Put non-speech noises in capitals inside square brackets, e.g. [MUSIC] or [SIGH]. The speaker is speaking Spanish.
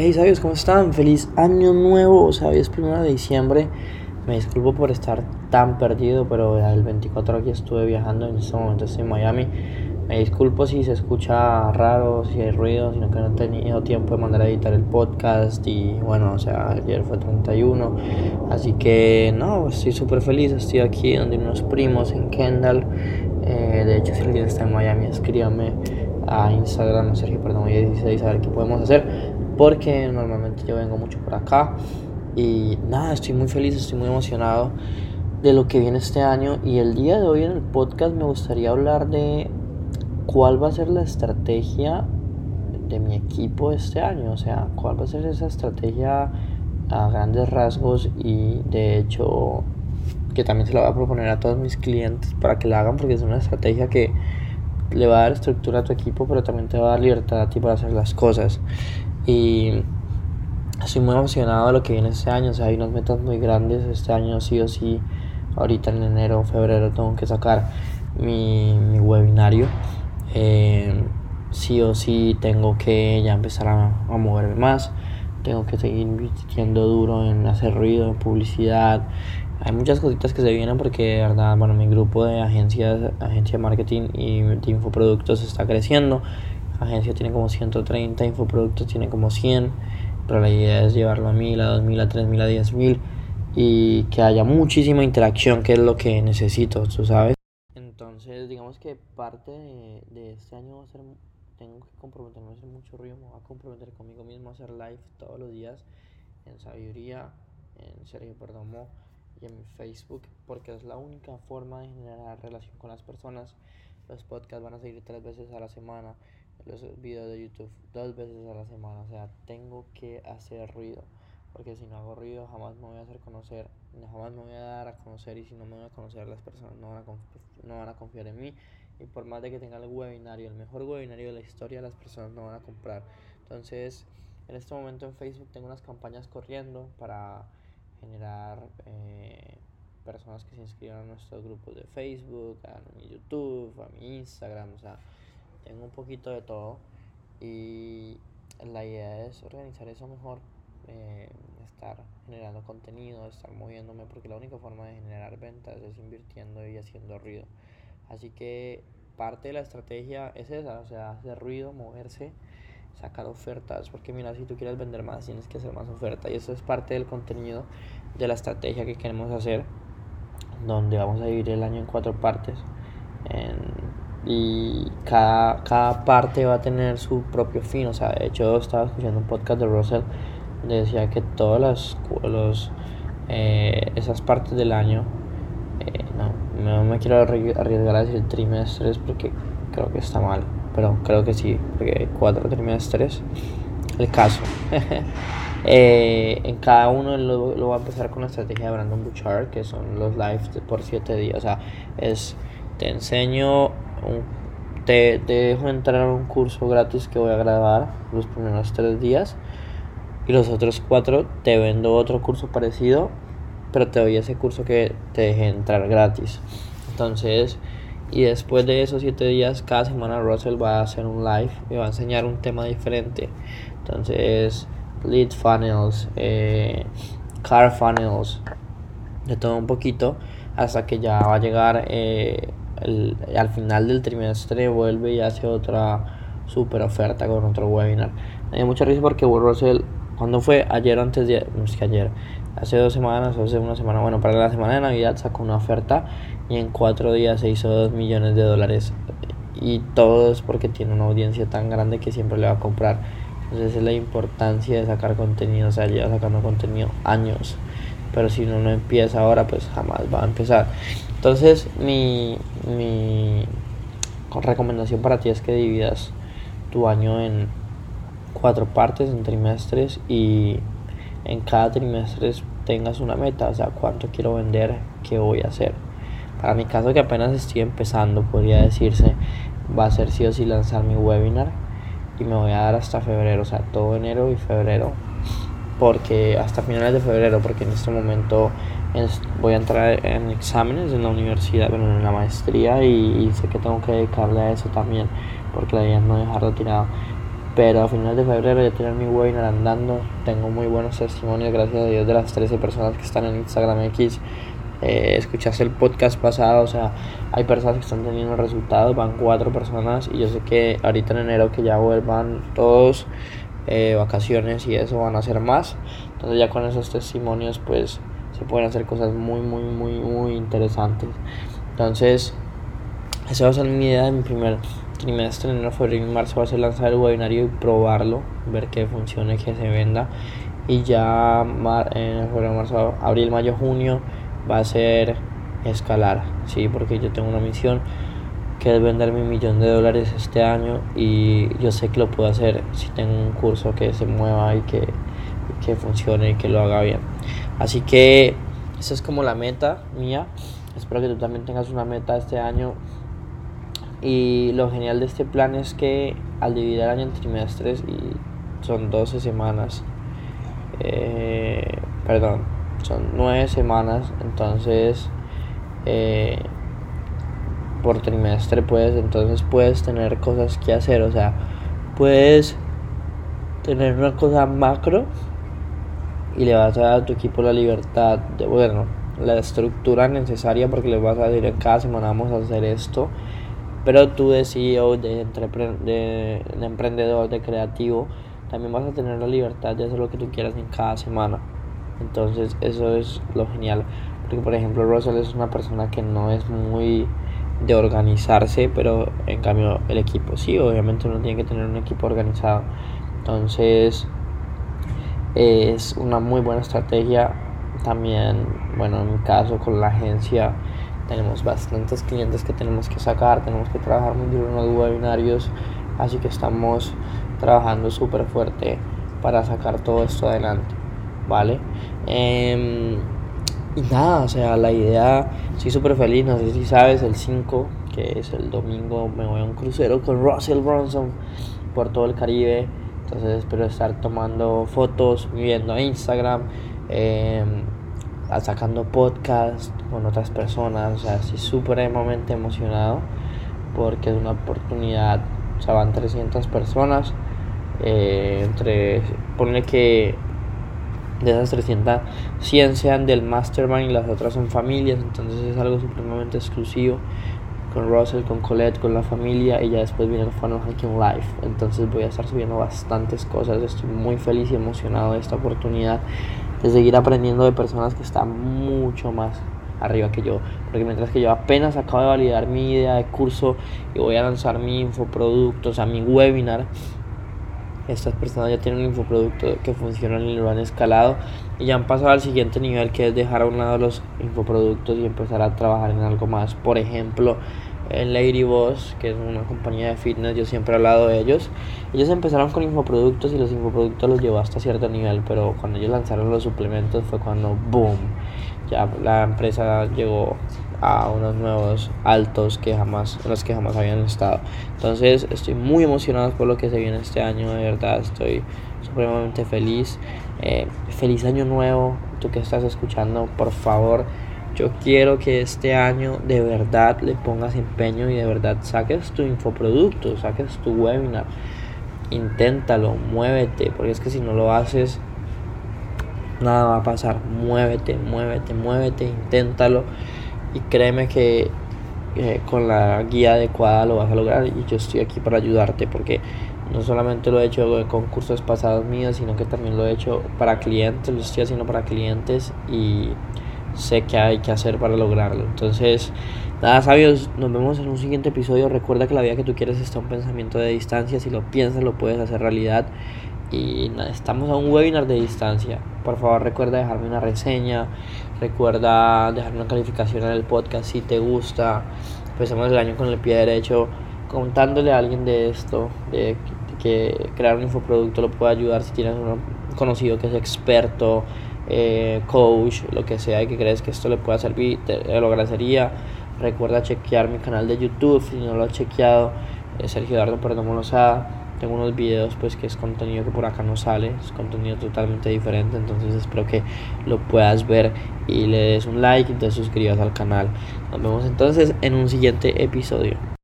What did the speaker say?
Hey, ¿sabes cómo están? Feliz año nuevo, ¿sabes? Primero de diciembre. Me disculpo por estar tan perdido, pero el 24 aquí estuve viajando, en este momento estoy en Miami. Me disculpo si se escucha raro, si hay ruido, sino que no he tenido tiempo de mandar a editar el podcast y bueno, o sea, ayer fue 31. Así que no, estoy súper feliz, estoy aquí donde unos primos en Kendall. Eh, de hecho, si alguien está en Miami, escríbame a Instagram, Sergio Perdón 16, a ver qué podemos hacer. Porque normalmente yo vengo mucho por acá. Y nada, estoy muy feliz, estoy muy emocionado de lo que viene este año. Y el día de hoy en el podcast me gustaría hablar de cuál va a ser la estrategia de mi equipo este año. O sea, cuál va a ser esa estrategia a grandes rasgos. Y de hecho, que también se la voy a proponer a todos mis clientes para que la hagan porque es una estrategia que le va a dar estructura a tu equipo, pero también te va a dar libertad a ti para hacer las cosas. Y estoy muy emocionado de lo que viene este año. O sea, hay unas metas muy grandes. Este año sí o sí, ahorita en enero, febrero, tengo que sacar mi, mi webinario. Eh, sí o sí tengo que ya empezar a, a, moverme más. Tengo que seguir invirtiendo duro en hacer ruido, en publicidad. Hay muchas cositas que se vienen porque de verdad, bueno, mi grupo de agencias, agencia de marketing y de infoproductos está creciendo. La agencia tiene como 130, infoproductos tiene como 100 pero la idea es llevarlo a 1000, a 2000, a 3000, a 10000 y que haya muchísima interacción, que es lo que necesito, tú sabes. Entonces, digamos que parte de, de este año va a ser, tengo que comprometerme a hacer mucho ruido, me voy a comprometer conmigo mismo a hacer live todos los días en Sabiduría, en Sergio Perdomo y en Facebook, porque es la única forma de generar relación con las personas. Los podcasts van a seguir tres veces a la semana los videos de YouTube dos veces a la semana. O sea, tengo que hacer ruido. Porque si no hago ruido, jamás me voy a hacer conocer. Jamás me voy a dar a conocer. Y si no me voy a conocer, las personas no van a, no van a confiar en mí. Y por más de que tenga el webinario, el mejor webinario de la historia, las personas no van a comprar. Entonces, en este momento en Facebook tengo unas campañas corriendo para generar eh, personas que se inscriban a nuestros grupos de Facebook, a mi YouTube, a mi Instagram. O sea, tengo un poquito de todo y la idea es organizar eso mejor, eh, estar generando contenido, estar moviéndome, porque la única forma de generar ventas es invirtiendo y haciendo ruido. Así que parte de la estrategia es esa, o sea, hacer ruido, moverse, sacar ofertas, porque mira, si tú quieres vender más, tienes que hacer más oferta y eso es parte del contenido de la estrategia que queremos hacer, donde vamos a dividir el año en cuatro partes. En y cada, cada parte va a tener su propio fin. O sea, de hecho estaba escuchando un podcast de Russell decía que todas las los, eh, esas partes del año, eh, no, no me quiero arriesgar a decir trimestres porque creo que está mal, pero creo que sí, porque cuatro trimestres, el caso. [LAUGHS] eh, en cada uno lo, lo, va a empezar con la estrategia de Brandon Bouchard, que son los lives por siete días. O sea, es te enseño te, dejo entrar a un curso gratis que voy a grabar los primeros tres días y los otros cuatro te vendo otro curso parecido pero te doy ese curso que te deje entrar gratis. Entonces y después de esos siete días cada semana Russell va a hacer un live y va a enseñar un tema diferente. Entonces lead funnels eh, car funnels de todo un poquito hasta que ya va a llegar eh, al final del trimestre vuelve y hace otra super oferta con otro webinar. Me dio mucha risa porque Will Russell, cuando fue ayer antes de, no es que ayer, hace dos semanas hace una semana, bueno, para la semana de Navidad sacó una oferta y en cuatro días se hizo dos millones de dólares. Y todo es porque tiene una audiencia tan grande que siempre le va a comprar. Entonces es la importancia de sacar contenido, o sea, lleva sacando contenido años. Pero si uno no empieza ahora, pues jamás va a empezar. Entonces, mi, mi recomendación para ti es que dividas tu año en cuatro partes, en trimestres, y en cada trimestre tengas una meta, o sea, cuánto quiero vender, qué voy a hacer. Para mi caso, que apenas estoy empezando, podría decirse, va a ser sí o sí lanzar mi webinar y me voy a dar hasta febrero, o sea, todo enero y febrero, porque hasta finales de febrero, porque en este momento voy a entrar en exámenes en la universidad, bueno, en la maestría y, sé que tengo que dedicarle a eso también, porque la idea es no dejarlo tirado. pero a finales de febrero ya tener mi webinar andando. Tengo muy buenos testimonios, gracias a Dios, de las 13 personas que están en Instagram X. Eh, escuchaste el podcast pasado, o sea, hay personas que están teniendo resultados, van cuatro personas y yo sé que ahorita en enero que ya vuelvan todos eh, vacaciones y eso van a ser más. Entonces ya con esos testimonios pues se pueden hacer cosas muy, muy, muy, muy interesantes. Entonces, esa va a ser mi idea de mi primer trimestre, en enero, febrero y marzo va a ser lanzar el webinario y probarlo, ver que funcione, que se venda. Y ya en febrero, marzo, abril, mayo, junio va a ser escalar, ¿sí? Porque yo tengo una misión que es vender mi millón de dólares este año y yo sé que lo puedo hacer si tengo un curso que se mueva y que, que funcione y que lo haga bien. Así que esa es como la meta mía. Espero que tú también tengas una meta este año. Y lo genial de este plan es que al dividir el año en trimestres y son 12 semanas, eh, perdón, son 9 semanas, entonces eh, por trimestre puedes, entonces puedes tener cosas que hacer, o sea, puedes tener una cosa macro y le vas a dar a tu equipo la libertad de, bueno, la estructura necesaria porque le vas a decir cada semana vamos a hacer esto. Pero tú de CEO, de, de, de emprendedor, de creativo, también vas a tener la libertad de hacer lo que tú quieras en cada semana. Entonces eso es lo genial. Porque por ejemplo Russell es una persona que no es muy de organizarse, pero en cambio el equipo sí, obviamente uno tiene que tener un equipo organizado. Entonces es una muy buena estrategia. También, bueno, en mi caso con la agencia tenemos bastantes clientes que tenemos que sacar, tenemos que trabajar muy duro en los webinarios, así que estamos trabajando súper fuerte para sacar todo esto adelante, ¿vale? Em, y nada, o sea, la idea, estoy súper feliz, no sé si sabes, el 5, que es el domingo, me voy a un crucero con Russell Bronson por todo el Caribe entonces espero estar tomando fotos, viendo a Instagram, eh, sacando podcast con otras personas. O sea, estoy supremamente emocionado porque es una oportunidad. O sea, van 300 personas. Eh, entre, ponle que de esas 300, 100 sean del mastermind y las otras son familias. Entonces es algo supremamente exclusivo con Russell, con Colette, con la familia y ya después viene el Funnel Hacking Live. Entonces voy a estar subiendo bastantes cosas. Estoy muy feliz y emocionado de esta oportunidad de seguir aprendiendo de personas que están mucho más arriba que yo. Porque mientras que yo apenas acabo de validar mi idea de curso y voy a lanzar mi infoproducto, o sea, mi webinar, estas personas ya tienen un infoproducto que funciona y lo han escalado y ya han pasado al siguiente nivel que es dejar a un lado los infoproductos y empezar a trabajar en algo más. Por ejemplo, en Lady Boss, que es una compañía de fitness, yo siempre he hablado de ellos. Ellos empezaron con infoproductos y los infoproductos los llevó hasta cierto nivel, pero cuando ellos lanzaron los suplementos fue cuando boom, ya la empresa llegó a unos nuevos altos que jamás, en los que jamás habían estado. Entonces estoy muy emocionado por lo que se viene este año, de verdad estoy supremamente feliz. Eh, feliz año nuevo, tú que estás escuchando, por favor. Yo quiero que este año de verdad le pongas empeño y de verdad saques tu infoproducto, saques tu webinar. Inténtalo, muévete, porque es que si no lo haces, nada va a pasar. Muévete, muévete, muévete, inténtalo y créeme que eh, con la guía adecuada lo vas a lograr y yo estoy aquí para ayudarte porque no solamente lo he hecho con cursos pasados míos, sino que también lo he hecho para clientes, lo estoy haciendo para clientes y sé que hay que hacer para lograrlo. Entonces, nada, sabios, nos vemos en un siguiente episodio. Recuerda que la vida que tú quieres está un pensamiento de distancia. Si lo piensas, lo puedes hacer realidad. Y nada, estamos a un webinar de distancia. Por favor, recuerda dejarme una reseña. Recuerda dejar una calificación en el podcast si te gusta. Empezamos el año con el pie derecho, contándole a alguien de esto, de que crear un infoproducto lo puede ayudar si tienes un conocido que es experto, eh, coach, lo que sea, y que crees que esto le pueda servir, te, lo agradecería. Recuerda chequear mi canal de YouTube si no lo has chequeado, eh, Sergio Eduardo Perdomo Lozada tengo unos videos pues que es contenido que por acá no sale, es contenido totalmente diferente, entonces espero que lo puedas ver y le des un like y te suscribas al canal. Nos vemos entonces en un siguiente episodio.